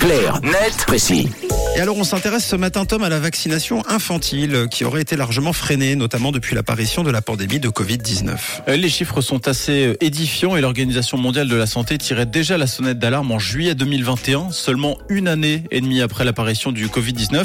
Clair, net, précis. Et alors on s'intéresse ce matin Tom à la vaccination infantile qui aurait été largement freinée, notamment depuis l'apparition de la pandémie de Covid-19. Euh, Les chiffres sont assez euh, édifiants et l'Organisation mondiale de la santé tirait déjà la sonnette d'alarme en juillet 2021, seulement une année et demie après l'apparition du Covid-19.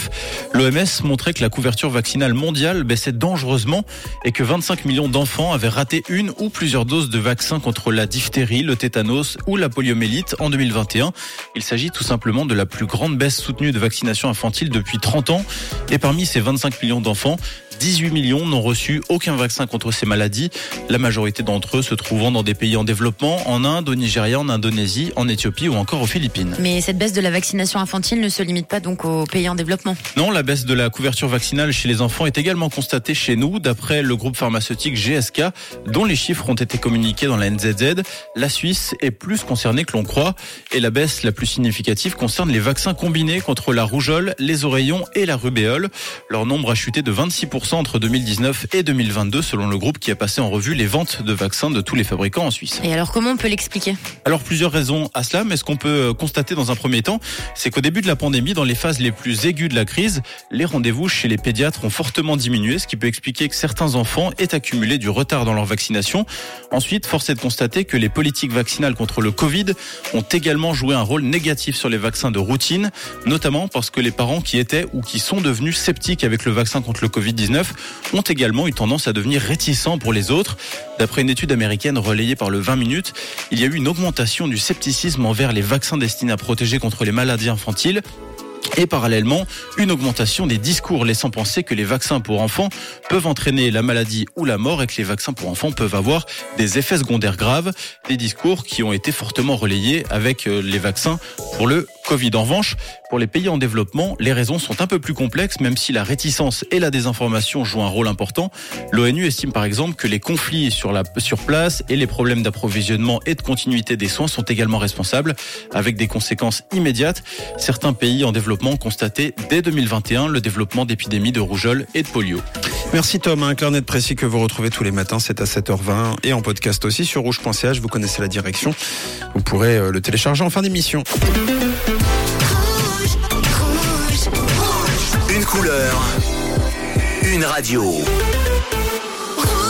L'OMS montrait que la couverture vaccinale mondiale baissait dangereusement et que 25 millions d'enfants avaient raté une ou plusieurs doses de vaccins contre la diphtérie, le tétanos ou la poliomélite en 2021. Il s'agit tout simplement de la plus grande baisse soutenue de vaccination infantile depuis 30 ans. Et parmi ces 25 millions d'enfants, 18 millions n'ont reçu aucun vaccin contre ces maladies, la majorité d'entre eux se trouvant dans des pays en développement, en Inde, au Nigeria, en Indonésie, en Éthiopie ou encore aux Philippines. Mais cette baisse de la vaccination infantile ne se limite pas donc aux pays en développement. Non, la baisse de la couverture vaccinale chez les enfants est également constatée chez nous, d'après le groupe pharmaceutique GSK, dont les chiffres ont été communiqués dans la NZZ. La Suisse est plus concernée que l'on croit, et la baisse la plus significative concerne les vaccins combinés contre la rougeole, les oreillons et la rubéole. Leur nombre a chuté de 26% entre 2019 et 2022, selon le groupe qui a passé en revue les ventes de vaccins de tous les fabricants en Suisse. Et alors comment on peut l'expliquer? Alors plusieurs raisons à cela, mais ce qu'on peut constater dans un premier temps, c'est qu'au début de la pandémie, dans les phases les plus aiguës de la crise, les rendez-vous chez les pédiatres ont fortement diminué, ce qui peut expliquer que certains enfants aient accumulé du retard dans leur vaccination. Ensuite, force est de constater que les politiques vaccinales contre le Covid ont également joué un rôle négatif sur les vaccins de routine, notamment parce que les parents qui étaient ou qui sont devenus sceptiques avec le vaccin contre le Covid-19 ont également eu tendance à devenir réticents pour les autres. D'après une étude américaine relayée par le 20 minutes, il y a eu une augmentation du scepticisme envers les vaccins destinés à protéger contre les maladies infantiles et parallèlement une augmentation des discours laissant penser que les vaccins pour enfants peuvent entraîner la maladie ou la mort et que les vaccins pour enfants peuvent avoir des effets secondaires graves, des discours qui ont été fortement relayés avec euh, les vaccins pour le Covid. En revanche, pour les pays en développement, les raisons sont un peu plus complexes, même si la réticence et la désinformation jouent un rôle important. L'ONU estime par exemple que les conflits sur, la, sur place et les problèmes d'approvisionnement et de continuité des soins sont également responsables, avec des conséquences immédiates. Certains pays en développement ont constaté dès 2021 le développement d'épidémies de rougeole et de polio. Merci Tom, un clair net précis que vous retrouvez tous les matins, c'est à 7h20 et en podcast aussi sur rouge.ch, vous connaissez la direction. Vous pourrez euh, le télécharger en fin d'émission. Une couleur, une radio.